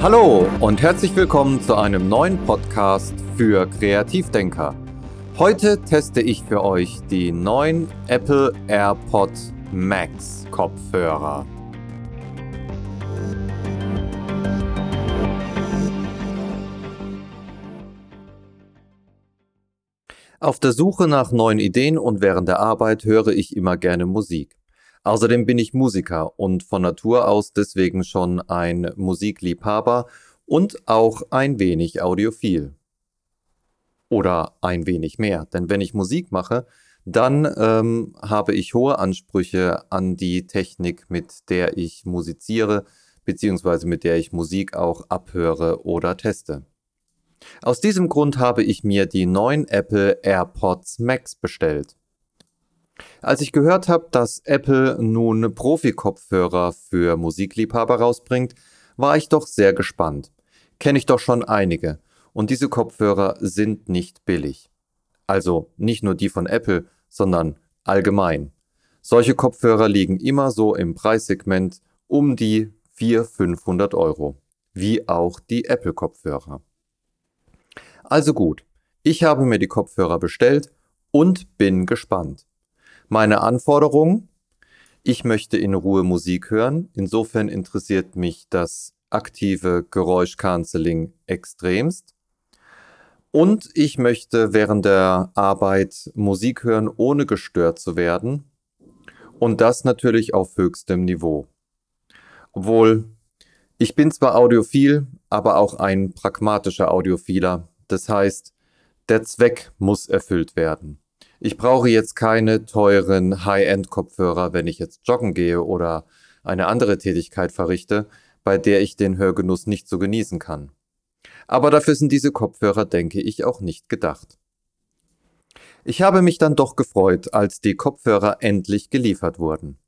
Hallo und herzlich willkommen zu einem neuen Podcast für Kreativdenker. Heute teste ich für euch die neuen Apple AirPod Max Kopfhörer. Auf der Suche nach neuen Ideen und während der Arbeit höre ich immer gerne Musik. Außerdem bin ich Musiker und von Natur aus deswegen schon ein Musikliebhaber und auch ein wenig audiophil. Oder ein wenig mehr, denn wenn ich Musik mache, dann ähm, habe ich hohe Ansprüche an die Technik, mit der ich musiziere, beziehungsweise mit der ich Musik auch abhöre oder teste. Aus diesem Grund habe ich mir die neuen Apple AirPods Max bestellt. Als ich gehört habe, dass Apple nun Profi-Kopfhörer für Musikliebhaber rausbringt, war ich doch sehr gespannt. Kenne ich doch schon einige. Und diese Kopfhörer sind nicht billig. Also nicht nur die von Apple, sondern allgemein. Solche Kopfhörer liegen immer so im Preissegment um die 400, 500 Euro. Wie auch die Apple-Kopfhörer. Also gut, ich habe mir die Kopfhörer bestellt und bin gespannt. Meine Anforderungen? Ich möchte in Ruhe Musik hören. Insofern interessiert mich das aktive Geräuschcanceling extremst. Und ich möchte während der Arbeit Musik hören, ohne gestört zu werden. Und das natürlich auf höchstem Niveau. Obwohl, ich bin zwar audiophil, aber auch ein pragmatischer Audiophiler. Das heißt, der Zweck muss erfüllt werden. Ich brauche jetzt keine teuren High-End-Kopfhörer, wenn ich jetzt joggen gehe oder eine andere Tätigkeit verrichte, bei der ich den Hörgenuss nicht so genießen kann. Aber dafür sind diese Kopfhörer, denke ich, auch nicht gedacht. Ich habe mich dann doch gefreut, als die Kopfhörer endlich geliefert wurden.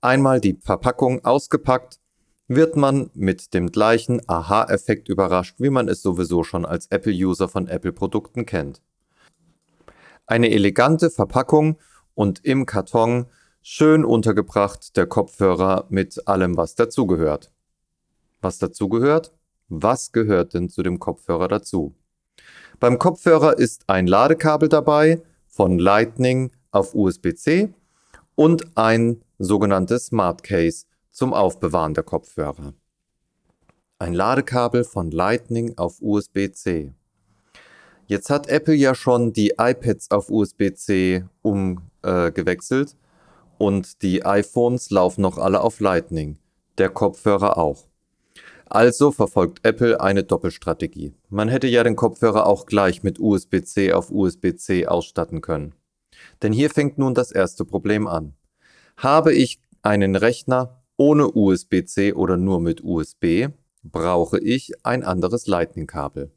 Einmal die Verpackung ausgepackt, wird man mit dem gleichen Aha-Effekt überrascht, wie man es sowieso schon als Apple-User von Apple-Produkten kennt. Eine elegante Verpackung und im Karton schön untergebracht der Kopfhörer mit allem, was dazugehört. Was dazugehört? Was gehört denn zu dem Kopfhörer dazu? Beim Kopfhörer ist ein Ladekabel dabei von Lightning auf USB-C und ein sogenanntes Smart Case zum Aufbewahren der Kopfhörer. Ein Ladekabel von Lightning auf USB-C. Jetzt hat Apple ja schon die iPads auf USB-C umgewechselt äh, und die iPhones laufen noch alle auf Lightning, der Kopfhörer auch. Also verfolgt Apple eine Doppelstrategie. Man hätte ja den Kopfhörer auch gleich mit USB-C auf USB-C ausstatten können. Denn hier fängt nun das erste Problem an. Habe ich einen Rechner ohne USB-C oder nur mit USB, brauche ich ein anderes Lightning-Kabel.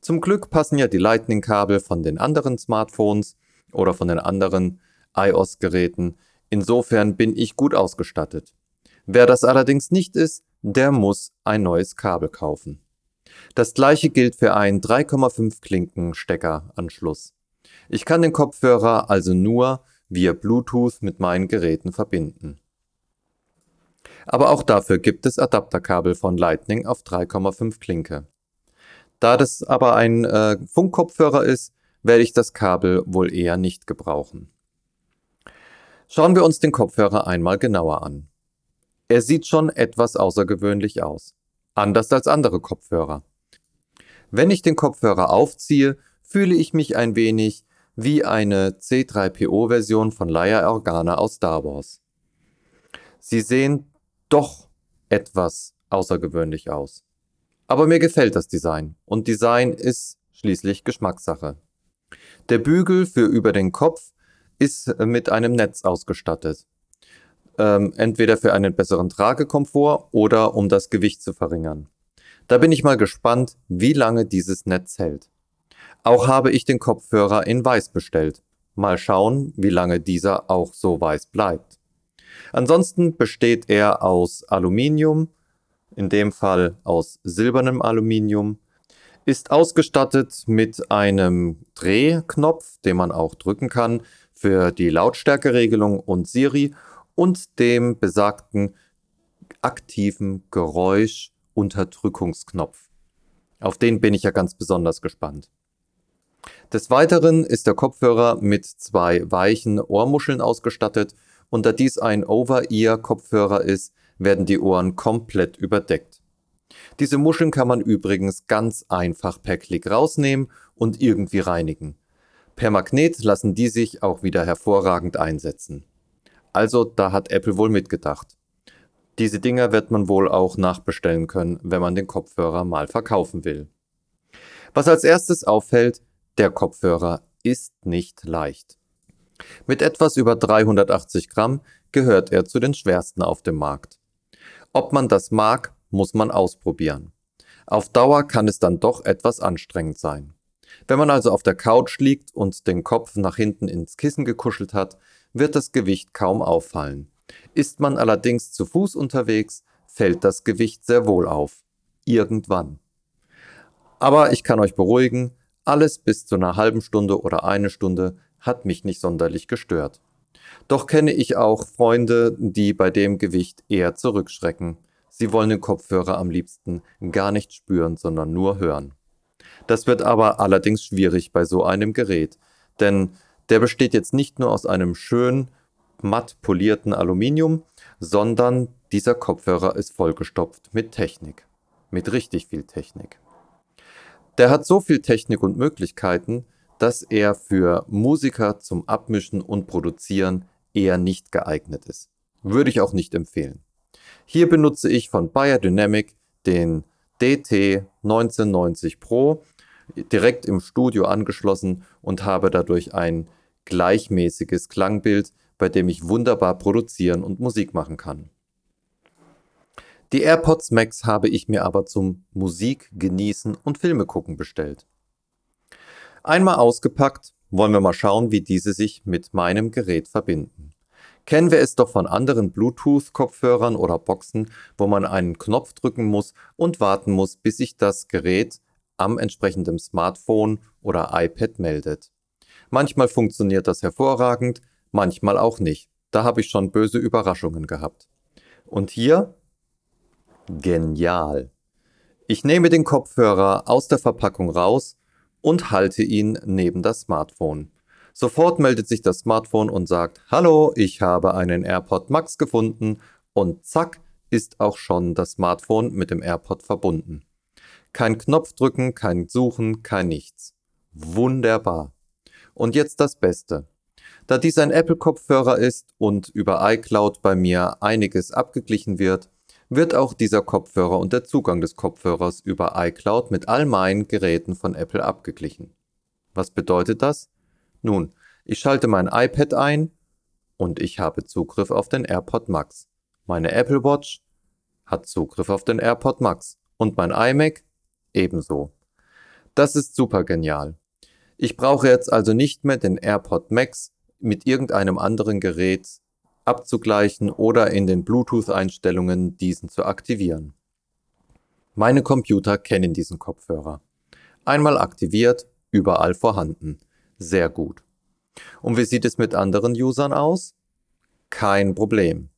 Zum Glück passen ja die Lightning-Kabel von den anderen Smartphones oder von den anderen iOS-Geräten. Insofern bin ich gut ausgestattet. Wer das allerdings nicht ist, der muss ein neues Kabel kaufen. Das gleiche gilt für einen 3,5 Klinken Steckeranschluss. Ich kann den Kopfhörer also nur via Bluetooth mit meinen Geräten verbinden. Aber auch dafür gibt es Adapterkabel von Lightning auf 3,5 Klinke. Da das aber ein äh, Funkkopfhörer ist, werde ich das Kabel wohl eher nicht gebrauchen. Schauen wir uns den Kopfhörer einmal genauer an. Er sieht schon etwas außergewöhnlich aus. Anders als andere Kopfhörer. Wenn ich den Kopfhörer aufziehe, fühle ich mich ein wenig wie eine C3PO-Version von Leia Organa aus Star Wars. Sie sehen doch etwas außergewöhnlich aus. Aber mir gefällt das Design und Design ist schließlich Geschmackssache. Der Bügel für über den Kopf ist mit einem Netz ausgestattet. Ähm, entweder für einen besseren Tragekomfort oder um das Gewicht zu verringern. Da bin ich mal gespannt, wie lange dieses Netz hält. Auch habe ich den Kopfhörer in weiß bestellt. Mal schauen, wie lange dieser auch so weiß bleibt. Ansonsten besteht er aus Aluminium, in dem Fall aus silbernem Aluminium, ist ausgestattet mit einem Drehknopf, den man auch drücken kann für die Lautstärkeregelung und Siri und dem besagten aktiven Geräusch- Unterdrückungsknopf. Auf den bin ich ja ganz besonders gespannt. Des Weiteren ist der Kopfhörer mit zwei weichen Ohrmuscheln ausgestattet und da dies ein Over-Ear-Kopfhörer ist, werden die Ohren komplett überdeckt. Diese Muscheln kann man übrigens ganz einfach per Klick rausnehmen und irgendwie reinigen. Per Magnet lassen die sich auch wieder hervorragend einsetzen. Also da hat Apple wohl mitgedacht. Diese Dinger wird man wohl auch nachbestellen können, wenn man den Kopfhörer mal verkaufen will. Was als erstes auffällt, der Kopfhörer ist nicht leicht. Mit etwas über 380 Gramm gehört er zu den schwersten auf dem Markt. Ob man das mag, muss man ausprobieren. Auf Dauer kann es dann doch etwas anstrengend sein. Wenn man also auf der Couch liegt und den Kopf nach hinten ins Kissen gekuschelt hat, wird das Gewicht kaum auffallen. Ist man allerdings zu Fuß unterwegs, fällt das Gewicht sehr wohl auf. Irgendwann. Aber ich kann euch beruhigen, alles bis zu einer halben Stunde oder eine Stunde hat mich nicht sonderlich gestört. Doch kenne ich auch Freunde, die bei dem Gewicht eher zurückschrecken. Sie wollen den Kopfhörer am liebsten gar nicht spüren, sondern nur hören. Das wird aber allerdings schwierig bei so einem Gerät, denn der besteht jetzt nicht nur aus einem schön matt polierten Aluminium, sondern dieser Kopfhörer ist vollgestopft mit Technik, mit richtig viel Technik. Der hat so viel Technik und Möglichkeiten, dass er für Musiker zum Abmischen und Produzieren eher nicht geeignet ist. Würde ich auch nicht empfehlen. Hier benutze ich von Biodynamic den DT 1990 Pro direkt im Studio angeschlossen und habe dadurch ein gleichmäßiges Klangbild, bei dem ich wunderbar produzieren und Musik machen kann. Die AirPods Max habe ich mir aber zum Musik genießen und Filme gucken bestellt. Einmal ausgepackt, wollen wir mal schauen, wie diese sich mit meinem Gerät verbinden. Kennen wir es doch von anderen Bluetooth-Kopfhörern oder Boxen, wo man einen Knopf drücken muss und warten muss, bis sich das Gerät am entsprechenden Smartphone oder iPad meldet. Manchmal funktioniert das hervorragend, manchmal auch nicht. Da habe ich schon böse Überraschungen gehabt. Und hier Genial. Ich nehme den Kopfhörer aus der Verpackung raus und halte ihn neben das Smartphone. Sofort meldet sich das Smartphone und sagt, Hallo, ich habe einen AirPod Max gefunden und zack ist auch schon das Smartphone mit dem AirPod verbunden. Kein Knopf drücken, kein Suchen, kein nichts. Wunderbar. Und jetzt das Beste. Da dies ein Apple-Kopfhörer ist und über iCloud bei mir einiges abgeglichen wird, wird auch dieser Kopfhörer und der Zugang des Kopfhörers über iCloud mit all meinen Geräten von Apple abgeglichen. Was bedeutet das? Nun, ich schalte mein iPad ein und ich habe Zugriff auf den AirPod Max. Meine Apple Watch hat Zugriff auf den AirPod Max und mein iMac ebenso. Das ist super genial. Ich brauche jetzt also nicht mehr den AirPod Max mit irgendeinem anderen Gerät abzugleichen oder in den Bluetooth-Einstellungen diesen zu aktivieren. Meine Computer kennen diesen Kopfhörer. Einmal aktiviert, überall vorhanden. Sehr gut. Und wie sieht es mit anderen Usern aus? Kein Problem.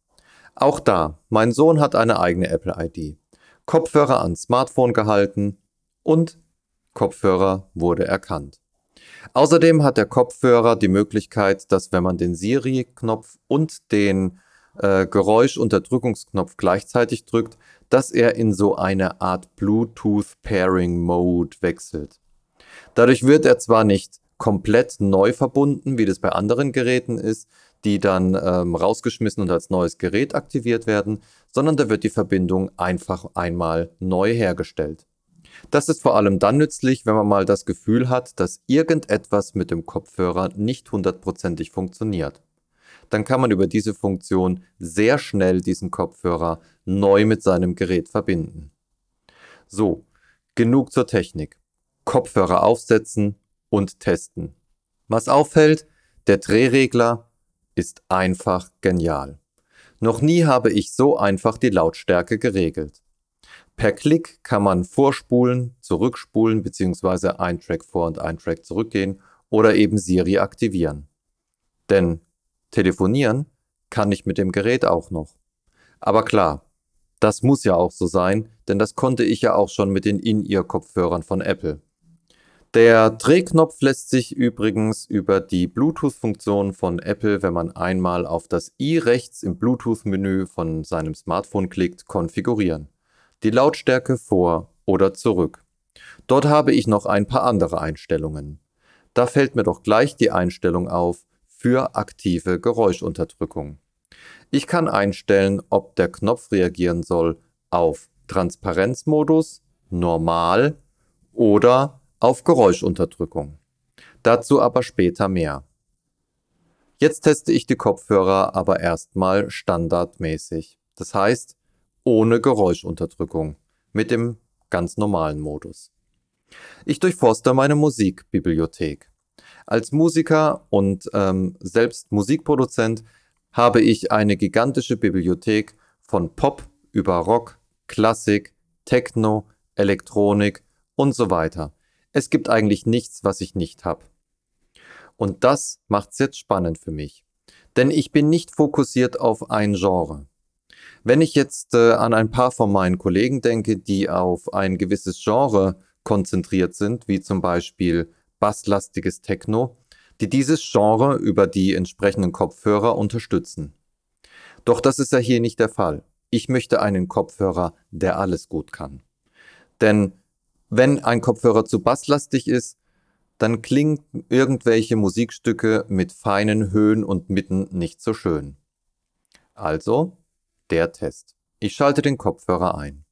Auch da, mein Sohn hat eine eigene Apple-ID. Kopfhörer ans Smartphone gehalten und Kopfhörer wurde erkannt. Außerdem hat der Kopfhörer die Möglichkeit, dass wenn man den Siri-Knopf und den äh, Geräuschunterdrückungsknopf gleichzeitig drückt, dass er in so eine Art Bluetooth Pairing Mode wechselt. Dadurch wird er zwar nicht komplett neu verbunden, wie das bei anderen Geräten ist, die dann ähm, rausgeschmissen und als neues Gerät aktiviert werden, sondern da wird die Verbindung einfach einmal neu hergestellt. Das ist vor allem dann nützlich, wenn man mal das Gefühl hat, dass irgendetwas mit dem Kopfhörer nicht hundertprozentig funktioniert. Dann kann man über diese Funktion sehr schnell diesen Kopfhörer neu mit seinem Gerät verbinden. So, genug zur Technik. Kopfhörer aufsetzen und testen. Was auffällt, der Drehregler ist einfach genial. Noch nie habe ich so einfach die Lautstärke geregelt. Per Klick kann man vorspulen, zurückspulen bzw. ein Track vor und ein Track zurückgehen oder eben Siri aktivieren. Denn telefonieren kann ich mit dem Gerät auch noch. Aber klar, Das muss ja auch so sein, denn das konnte ich ja auch schon mit den In-Ear-Kopfhörern von Apple. Der Drehknopf lässt sich übrigens über die Bluetooth-Funktion von Apple, wenn man einmal auf das i rechts im Bluetooth-Menü von seinem Smartphone klickt, konfigurieren. Die Lautstärke vor oder zurück. Dort habe ich noch ein paar andere Einstellungen. Da fällt mir doch gleich die Einstellung auf für aktive Geräuschunterdrückung. Ich kann einstellen, ob der Knopf reagieren soll auf Transparenzmodus, Normal oder auf Geräuschunterdrückung. Dazu aber später mehr. Jetzt teste ich die Kopfhörer aber erstmal standardmäßig. Das heißt, ohne Geräuschunterdrückung, mit dem ganz normalen Modus. Ich durchforste meine Musikbibliothek. Als Musiker und ähm, selbst Musikproduzent habe ich eine gigantische Bibliothek von Pop über Rock, Klassik, Techno, Elektronik und so weiter. Es gibt eigentlich nichts, was ich nicht habe. Und das macht's jetzt spannend für mich. Denn ich bin nicht fokussiert auf ein Genre. Wenn ich jetzt äh, an ein paar von meinen Kollegen denke, die auf ein gewisses Genre konzentriert sind, wie zum Beispiel basslastiges Techno, die dieses Genre über die entsprechenden Kopfhörer unterstützen. Doch das ist ja hier nicht der Fall. Ich möchte einen Kopfhörer, der alles gut kann. Denn wenn ein Kopfhörer zu basslastig ist, dann klingen irgendwelche Musikstücke mit feinen Höhen und Mitten nicht so schön. Also der Test. Ich schalte den Kopfhörer ein.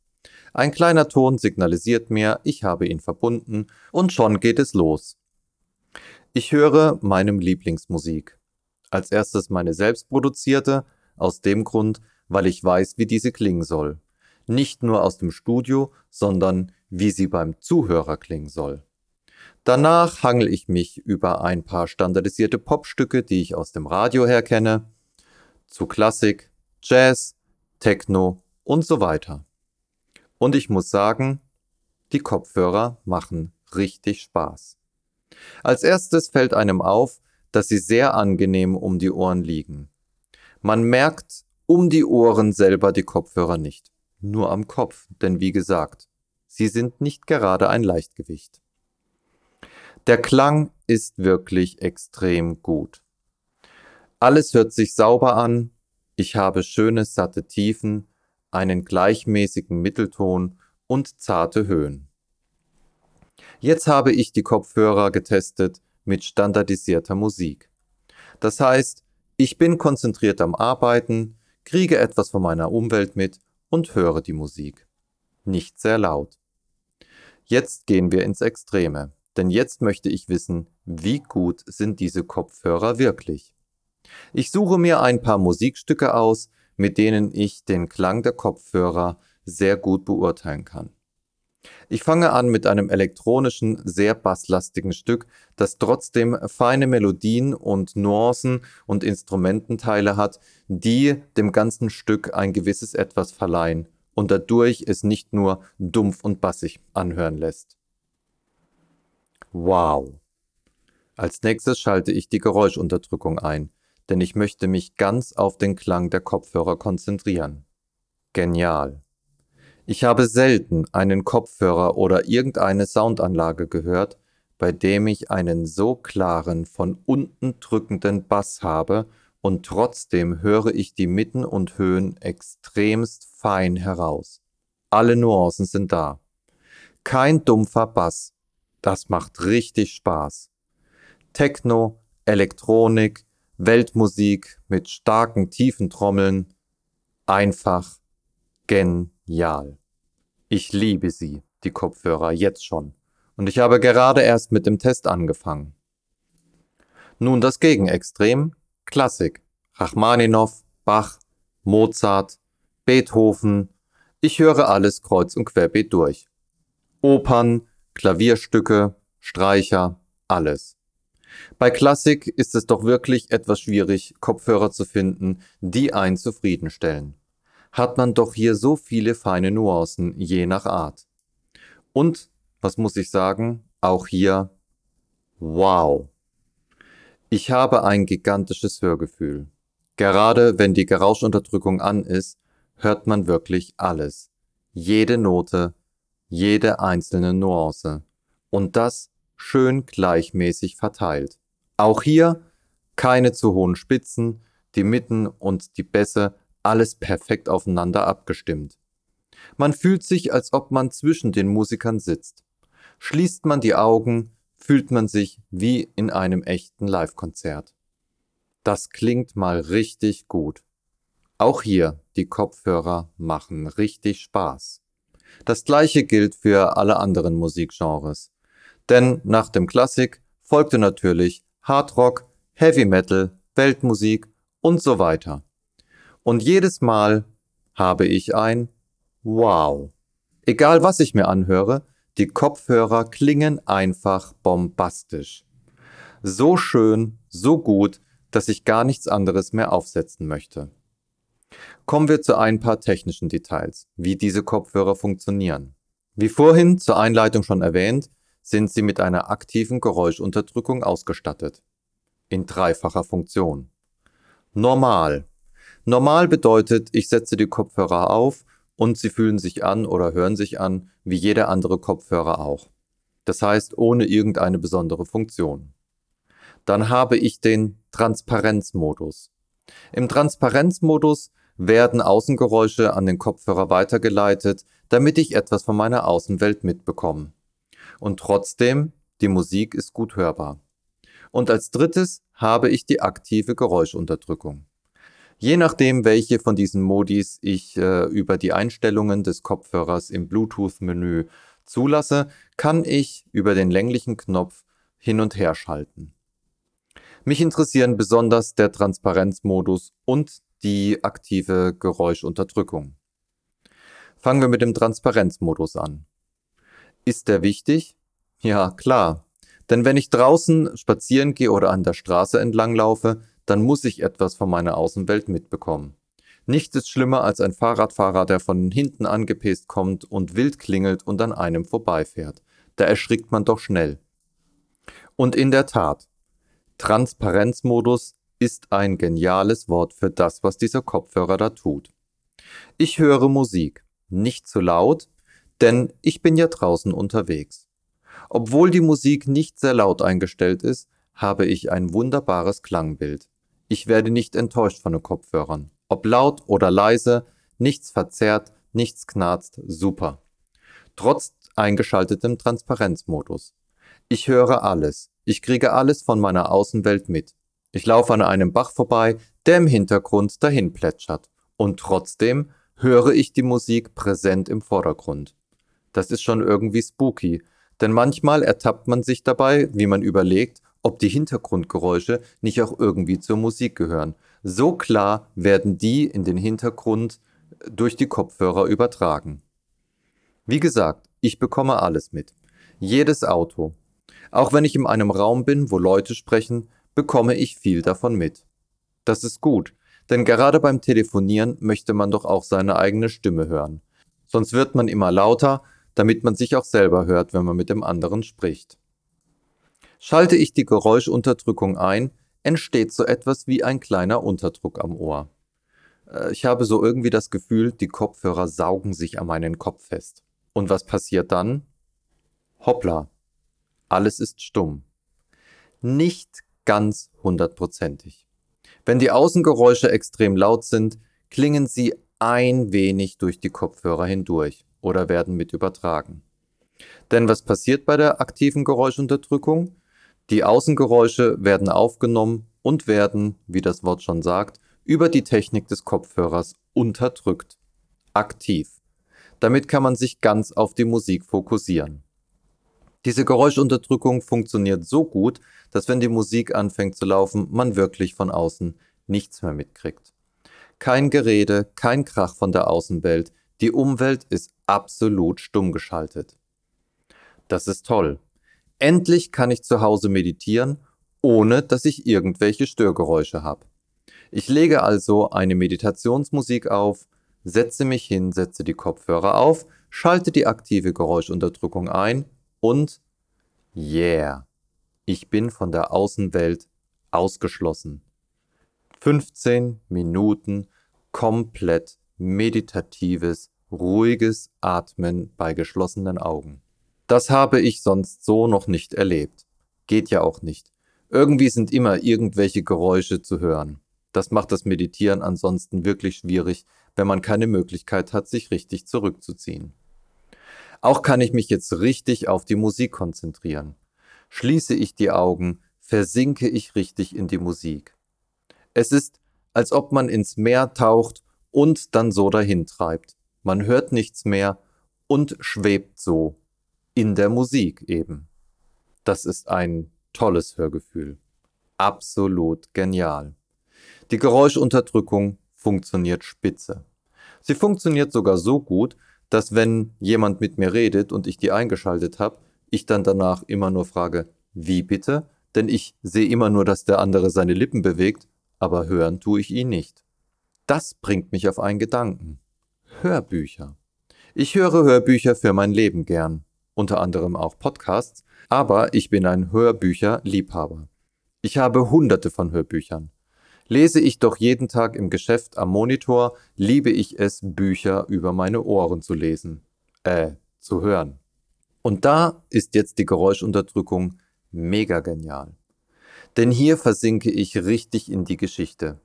Ein kleiner Ton signalisiert mir, ich habe ihn verbunden und schon geht es los. Ich höre meinem Lieblingsmusik. Als erstes meine selbstproduzierte, aus dem Grund, weil ich weiß, wie diese klingen soll. Nicht nur aus dem Studio, sondern wie sie beim Zuhörer klingen soll. Danach hangel ich mich über ein paar standardisierte Popstücke, die ich aus dem Radio her kenne, zu Klassik, Jazz, Techno und so weiter. Und ich muss sagen, die Kopfhörer machen richtig Spaß. Als erstes fällt einem auf, dass sie sehr angenehm um die Ohren liegen. Man merkt um die Ohren selber die Kopfhörer nicht, nur am Kopf, denn wie gesagt, Sie sind nicht gerade ein Leichtgewicht. Der Klang ist wirklich extrem gut. Alles hört sich sauber an, ich habe schöne satte Tiefen, einen gleichmäßigen Mittelton und zarte Höhen. Jetzt habe ich die Kopfhörer getestet mit standardisierter Musik. Das heißt, ich bin konzentriert am Arbeiten, kriege etwas von meiner Umwelt mit und höre die Musik. Nicht sehr laut. Jetzt gehen wir ins Extreme, denn jetzt möchte ich wissen, wie gut sind diese Kopfhörer wirklich. Ich suche mir ein paar Musikstücke aus, mit denen ich den Klang der Kopfhörer sehr gut beurteilen kann. Ich fange an mit einem elektronischen, sehr basslastigen Stück, das trotzdem feine Melodien und Nuancen und Instrumententeile hat, die dem ganzen Stück ein gewisses Etwas verleihen und dadurch es nicht nur dumpf und bassig anhören lässt. Wow. Als nächstes schalte ich die Geräuschunterdrückung ein, denn ich möchte mich ganz auf den Klang der Kopfhörer konzentrieren. Genial. Ich habe selten einen Kopfhörer oder irgendeine Soundanlage gehört, bei dem ich einen so klaren, von unten drückenden Bass habe und trotzdem höre ich die Mitten und Höhen extremst fein heraus. Alle Nuancen sind da. Kein dumpfer Bass. Das macht richtig Spaß. Techno, Elektronik, Weltmusik mit starken tiefen Trommeln. Einfach genial. Ich liebe sie, die Kopfhörer, jetzt schon. Und ich habe gerade erst mit dem Test angefangen. Nun das Gegenextrem, Klassik. Rachmaninow, Bach, Mozart, Beethoven. Ich höre alles kreuz und querbeet durch. Opern, Klavierstücke, Streicher, alles. Bei Klassik ist es doch wirklich etwas schwierig, Kopfhörer zu finden, die einen zufriedenstellen. Hat man doch hier so viele feine Nuancen, je nach Art. Und, was muss ich sagen, auch hier, wow. Ich habe ein gigantisches Hörgefühl. Gerade wenn die Gerauschunterdrückung an ist, hört man wirklich alles. Jede Note, jede einzelne Nuance. Und das schön gleichmäßig verteilt. Auch hier keine zu hohen Spitzen, die Mitten und die Bässe, alles perfekt aufeinander abgestimmt. Man fühlt sich, als ob man zwischen den Musikern sitzt. Schließt man die Augen, fühlt man sich wie in einem echten Live-Konzert. Das klingt mal richtig gut. Auch hier, die Kopfhörer machen richtig Spaß. Das gleiche gilt für alle anderen Musikgenres. Denn nach dem Klassik folgte natürlich Hardrock, Heavy Metal, Weltmusik und so weiter. Und jedes Mal habe ich ein Wow. Egal was ich mir anhöre, die Kopfhörer klingen einfach bombastisch. So schön, so gut, dass ich gar nichts anderes mehr aufsetzen möchte. Kommen wir zu ein paar technischen Details, wie diese Kopfhörer funktionieren. Wie vorhin zur Einleitung schon erwähnt, sind sie mit einer aktiven Geräuschunterdrückung ausgestattet. In dreifacher Funktion. Normal. Normal bedeutet, ich setze die Kopfhörer auf und sie fühlen sich an oder hören sich an wie jeder andere Kopfhörer auch. Das heißt ohne irgendeine besondere Funktion. Dann habe ich den Transparenzmodus. Im Transparenzmodus werden Außengeräusche an den Kopfhörer weitergeleitet, damit ich etwas von meiner Außenwelt mitbekomme. Und trotzdem, die Musik ist gut hörbar. Und als drittes habe ich die aktive Geräuschunterdrückung. Je nachdem, welche von diesen Modis ich äh, über die Einstellungen des Kopfhörers im Bluetooth-Menü zulasse, kann ich über den länglichen Knopf hin und her schalten. Mich interessieren besonders der Transparenzmodus und die aktive Geräuschunterdrückung. Fangen wir mit dem Transparenzmodus an. Ist der wichtig? Ja, klar. Denn wenn ich draußen spazieren gehe oder an der Straße entlang laufe, dann muss ich etwas von meiner Außenwelt mitbekommen. Nichts ist schlimmer als ein Fahrradfahrer, der von hinten angepäst kommt und wild klingelt und an einem vorbeifährt. Da erschrickt man doch schnell. Und in der Tat, Transparenzmodus ist ein geniales Wort für das, was dieser Kopfhörer da tut. Ich höre Musik, nicht zu laut, denn ich bin ja draußen unterwegs. Obwohl die Musik nicht sehr laut eingestellt ist, habe ich ein wunderbares Klangbild. Ich werde nicht enttäuscht von den Kopfhörern. Ob laut oder leise, nichts verzerrt, nichts knarzt, super. Trotz eingeschaltetem Transparenzmodus. Ich höre alles. Ich kriege alles von meiner Außenwelt mit. Ich laufe an einem Bach vorbei, der im Hintergrund dahin plätschert. Und trotzdem höre ich die Musik präsent im Vordergrund. Das ist schon irgendwie spooky, denn manchmal ertappt man sich dabei, wie man überlegt, ob die Hintergrundgeräusche nicht auch irgendwie zur Musik gehören. So klar werden die in den Hintergrund durch die Kopfhörer übertragen. Wie gesagt, ich bekomme alles mit. Jedes Auto. Auch wenn ich in einem Raum bin, wo Leute sprechen, bekomme ich viel davon mit. Das ist gut, denn gerade beim Telefonieren möchte man doch auch seine eigene Stimme hören. Sonst wird man immer lauter, damit man sich auch selber hört, wenn man mit dem anderen spricht. Schalte ich die Geräuschunterdrückung ein, entsteht so etwas wie ein kleiner Unterdruck am Ohr. Äh, ich habe so irgendwie das Gefühl, die Kopfhörer saugen sich an meinen Kopf fest. Und was passiert dann? Hoppla, alles ist stumm. Nicht ganz hundertprozentig. Wenn die Außengeräusche extrem laut sind, klingen sie ein wenig durch die Kopfhörer hindurch oder werden mit übertragen. Denn was passiert bei der aktiven Geräuschunterdrückung? Die Außengeräusche werden aufgenommen und werden, wie das Wort schon sagt, über die Technik des Kopfhörers unterdrückt. Aktiv. Damit kann man sich ganz auf die Musik fokussieren. Diese Geräuschunterdrückung funktioniert so gut, dass wenn die Musik anfängt zu laufen, man wirklich von außen nichts mehr mitkriegt. Kein Gerede, kein Krach von der Außenwelt, die Umwelt ist absolut stumm geschaltet. Das ist toll. Endlich kann ich zu Hause meditieren, ohne dass ich irgendwelche Störgeräusche habe. Ich lege also eine Meditationsmusik auf, setze mich hin, setze die Kopfhörer auf, schalte die aktive Geräuschunterdrückung ein und yeah, ich bin von der Außenwelt ausgeschlossen. 15 Minuten komplett meditatives, ruhiges Atmen bei geschlossenen Augen. Das habe ich sonst so noch nicht erlebt. Geht ja auch nicht. Irgendwie sind immer irgendwelche Geräusche zu hören. Das macht das Meditieren ansonsten wirklich schwierig, wenn man keine Möglichkeit hat, sich richtig zurückzuziehen. Auch kann ich mich jetzt richtig auf die Musik konzentrieren. Schließe ich die Augen, versinke ich richtig in die Musik. Es ist, als ob man ins Meer taucht und dann so dahin treibt. Man hört nichts mehr und schwebt so in der Musik eben. Das ist ein tolles Hörgefühl. Absolut genial. Die Geräuschunterdrückung funktioniert spitze. Sie funktioniert sogar so gut, dass wenn jemand mit mir redet und ich die eingeschaltet habe, ich dann danach immer nur frage, wie bitte? Denn ich sehe immer nur, dass der andere seine Lippen bewegt, aber hören tue ich ihn nicht. Das bringt mich auf einen Gedanken. Hörbücher. Ich höre Hörbücher für mein Leben gern, unter anderem auch Podcasts, aber ich bin ein Hörbücherliebhaber. Ich habe hunderte von Hörbüchern. Lese ich doch jeden Tag im Geschäft am Monitor, liebe ich es, Bücher über meine Ohren zu lesen. Äh, zu hören. Und da ist jetzt die Geräuschunterdrückung mega genial. Denn hier versinke ich richtig in die Geschichte.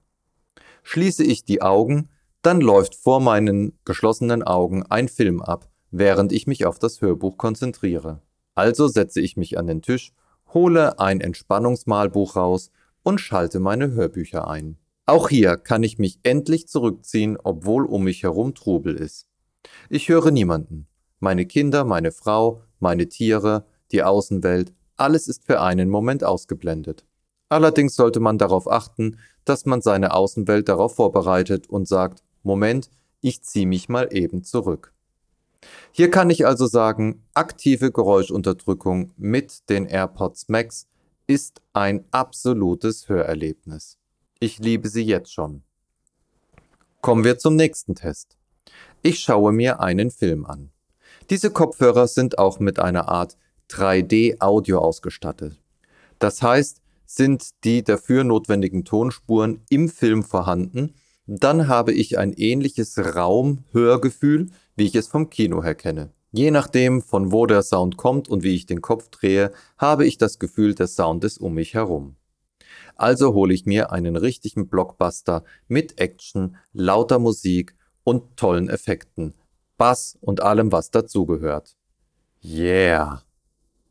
Schließe ich die Augen, dann läuft vor meinen geschlossenen Augen ein Film ab, während ich mich auf das Hörbuch konzentriere. Also setze ich mich an den Tisch, hole ein Entspannungsmalbuch raus und schalte meine Hörbücher ein. Auch hier kann ich mich endlich zurückziehen, obwohl um mich herum Trubel ist. Ich höre niemanden. Meine Kinder, meine Frau, meine Tiere, die Außenwelt, alles ist für einen Moment ausgeblendet. Allerdings sollte man darauf achten, dass man seine Außenwelt darauf vorbereitet und sagt, Moment, ich ziehe mich mal eben zurück. Hier kann ich also sagen, aktive Geräuschunterdrückung mit den AirPods Max ist ein absolutes Hörerlebnis. Ich liebe sie jetzt schon. Kommen wir zum nächsten Test. Ich schaue mir einen Film an. Diese Kopfhörer sind auch mit einer Art 3D-Audio ausgestattet. Das heißt, sind die dafür notwendigen Tonspuren im Film vorhanden, dann habe ich ein ähnliches Raumhörgefühl, wie ich es vom Kino her kenne. Je nachdem, von wo der Sound kommt und wie ich den Kopf drehe, habe ich das Gefühl des Soundes um mich herum. Also hole ich mir einen richtigen Blockbuster mit Action, lauter Musik und tollen Effekten, Bass und allem, was dazugehört. Yeah!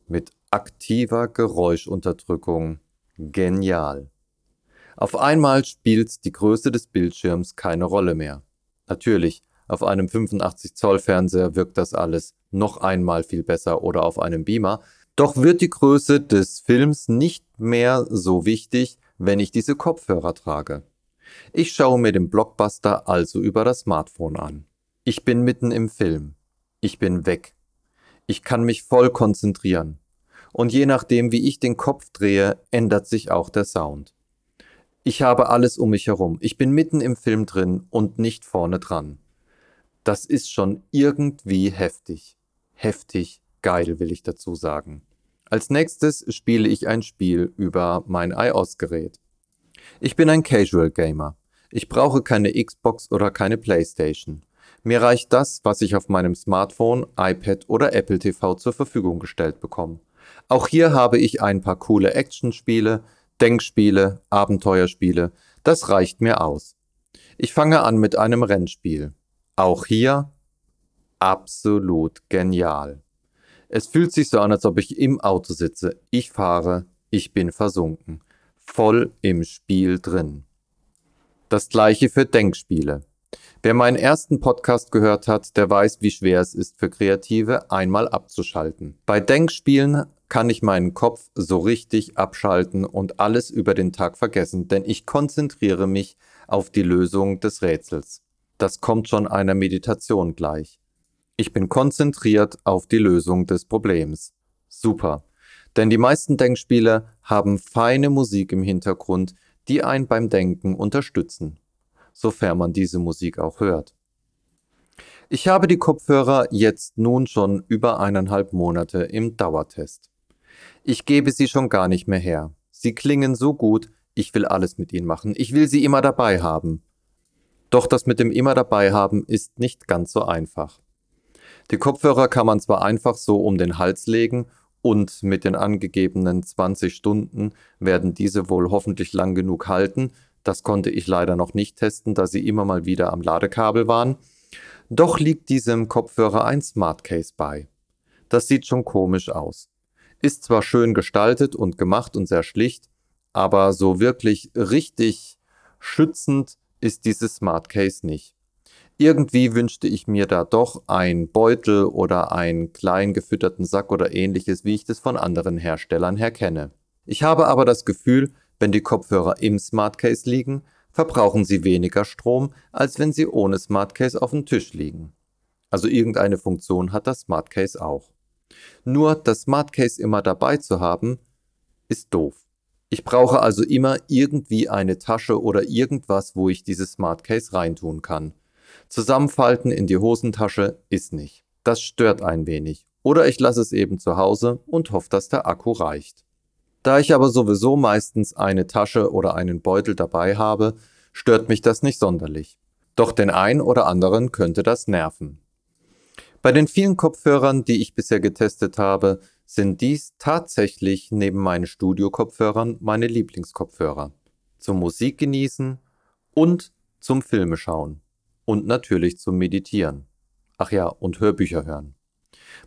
Mit aktiver Geräuschunterdrückung. Genial. Auf einmal spielt die Größe des Bildschirms keine Rolle mehr. Natürlich, auf einem 85 Zoll Fernseher wirkt das alles noch einmal viel besser oder auf einem Beamer. Doch wird die Größe des Films nicht mehr so wichtig, wenn ich diese Kopfhörer trage. Ich schaue mir den Blockbuster also über das Smartphone an. Ich bin mitten im Film. Ich bin weg. Ich kann mich voll konzentrieren. Und je nachdem, wie ich den Kopf drehe, ändert sich auch der Sound. Ich habe alles um mich herum. Ich bin mitten im Film drin und nicht vorne dran das ist schon irgendwie heftig. Heftig geil, will ich dazu sagen. Als nächstes spiele ich ein Spiel über mein iOS-Gerät. Ich bin ein Casual Gamer. Ich brauche keine Xbox oder keine Playstation. Mir reicht das, was ich auf meinem Smartphone, iPad oder Apple TV zur Verfügung gestellt bekomme. Auch hier habe ich ein paar coole Actionspiele, Denkspiele, Abenteuerspiele. Das reicht mir aus. Ich fange an mit einem Rennspiel. Auch hier absolut genial. Es fühlt sich so an, als ob ich im Auto sitze. Ich fahre, ich bin versunken. Voll im Spiel drin. Das gleiche für Denkspiele. Wer meinen ersten Podcast gehört hat, der weiß, wie schwer es ist für Kreative, einmal abzuschalten. Bei Denkspielen kann ich meinen Kopf so richtig abschalten und alles über den Tag vergessen, denn ich konzentriere mich auf die Lösung des Rätsels das kommt schon einer Meditation gleich. Ich bin konzentriert auf die Lösung des Problems. Super. Denn die meisten Denkspiele haben feine Musik im Hintergrund, die einen beim Denken unterstützen, sofern man diese Musik auch hört. Ich habe die Kopfhörer jetzt nun schon über eineinhalb Monate im Dauertest. Ich gebe sie schon gar nicht mehr her. Sie klingen so gut, ich will alles mit ihnen machen. Ich will sie immer dabei haben. Doch das mit dem immer dabei haben ist nicht ganz so einfach. Die Kopfhörer kann man zwar einfach so um den Hals legen und mit den angegebenen 20 Stunden werden diese wohl hoffentlich lang genug halten. Das konnte ich leider noch nicht testen, da sie immer mal wieder am Ladekabel waren. Doch liegt diesem Kopfhörer ein Smart Case bei. Das sieht schon komisch aus. Ist zwar schön gestaltet und gemacht und sehr schlicht, aber so wirklich richtig schützend ist dieses Smart Case nicht. Irgendwie wünschte ich mir da doch ein Beutel oder einen klein gefütterten Sack oder ähnliches, wie ich das von anderen Herstellern her kenne. Ich habe aber das Gefühl, wenn die Kopfhörer im Smart Case liegen, verbrauchen sie weniger Strom, als wenn sie ohne Smart Case auf dem Tisch liegen. Also irgendeine Funktion hat das Smart Case auch. Nur das Smart Case immer dabei zu haben, ist doof. Ich brauche also immer irgendwie eine Tasche oder irgendwas, wo ich dieses Smart Case reintun kann. Zusammenfalten in die Hosentasche ist nicht. Das stört ein wenig. Oder ich lasse es eben zu Hause und hoffe, dass der Akku reicht. Da ich aber sowieso meistens eine Tasche oder einen Beutel dabei habe, stört mich das nicht sonderlich. Doch den ein oder anderen könnte das nerven. Bei den vielen Kopfhörern, die ich bisher getestet habe, sind dies tatsächlich neben meinen Studio-Kopfhörern meine Lieblingskopfhörer. Zum Musik genießen und zum Filme schauen und natürlich zum Meditieren. Ach ja, und Hörbücher hören.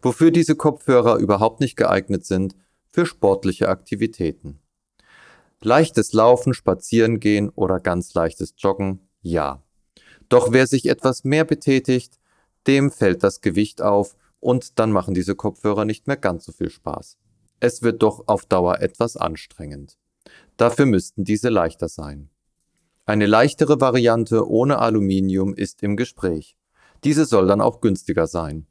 Wofür diese Kopfhörer überhaupt nicht geeignet sind, für sportliche Aktivitäten. Leichtes Laufen, Spazierengehen oder ganz leichtes Joggen, ja. Doch wer sich etwas mehr betätigt, dem fällt das Gewicht auf und dann machen diese Kopfhörer nicht mehr ganz so viel Spaß. Es wird doch auf Dauer etwas anstrengend. Dafür müssten diese leichter sein. Eine leichtere Variante ohne Aluminium ist im Gespräch. Diese soll dann auch günstiger sein.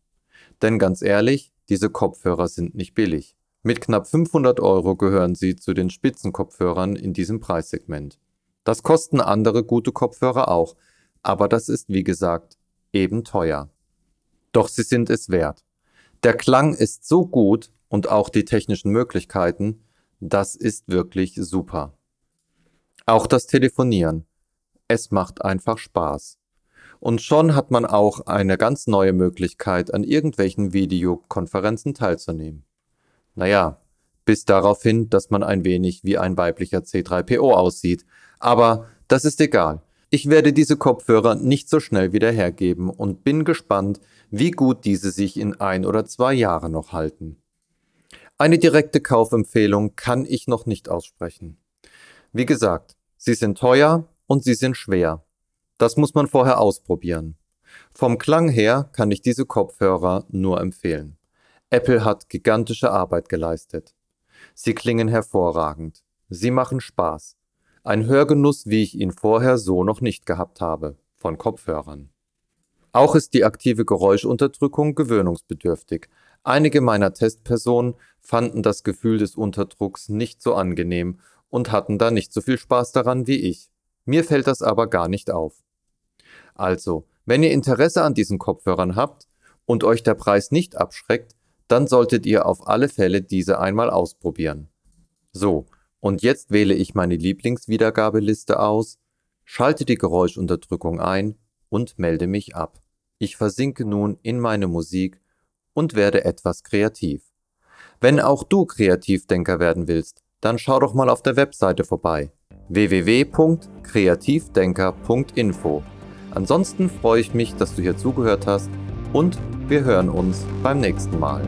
Denn ganz ehrlich, diese Kopfhörer sind nicht billig. Mit knapp 500 Euro gehören sie zu den Spitzenkopfhörern in diesem Preissegment. Das kosten andere gute Kopfhörer auch, aber das ist wie gesagt eben teuer. Doch sie sind es wert. Der Klang ist so gut und auch die technischen Möglichkeiten, das ist wirklich super. Auch das Telefonieren. Es macht einfach Spaß. Und schon hat man auch eine ganz neue Möglichkeit, an irgendwelchen Videokonferenzen teilzunehmen. Naja, bis darauf hin, dass man ein wenig wie ein weiblicher C3PO aussieht. Aber das ist egal. Ich werde diese Kopfhörer nicht so schnell wieder hergeben und bin gespannt, wie gut diese sich in ein oder zwei Jahren noch halten. Eine direkte Kaufempfehlung kann ich noch nicht aussprechen. Wie gesagt, Sie sind teuer und sie sind schwer. Das muss man vorher ausprobieren. Vom Klang her kann ich diese Kopfhörer nur empfehlen. Apple hat gigantische Arbeit geleistet. Sie klingen hervorragend. Sie machen Spaß. Ein Hörgenuss, wie ich ihn vorher so noch nicht gehabt habe, von Kopfhörern. Auch ist die aktive Geräuschunterdrückung gewöhnungsbedürftig. Einige meiner Testpersonen fanden das Gefühl des Unterdrucks nicht so angenehm und hatten da nicht so viel Spaß daran wie ich. Mir fällt das aber gar nicht auf. Also, wenn ihr Interesse an diesen Kopfhörern habt und euch der Preis nicht abschreckt, dann solltet ihr auf alle Fälle diese einmal ausprobieren. So, und jetzt wähle ich meine Lieblingswiedergabeliste aus, schalte die Geräuschunterdrückung ein und melde mich ab. Ich versinke nun in meine Musik und werde etwas kreativ. Wenn auch du Kreativdenker werden willst, dann schau doch mal auf der Webseite vorbei www.kreativdenker.info. Ansonsten freue ich mich, dass du hier zugehört hast und wir hören uns beim nächsten Mal.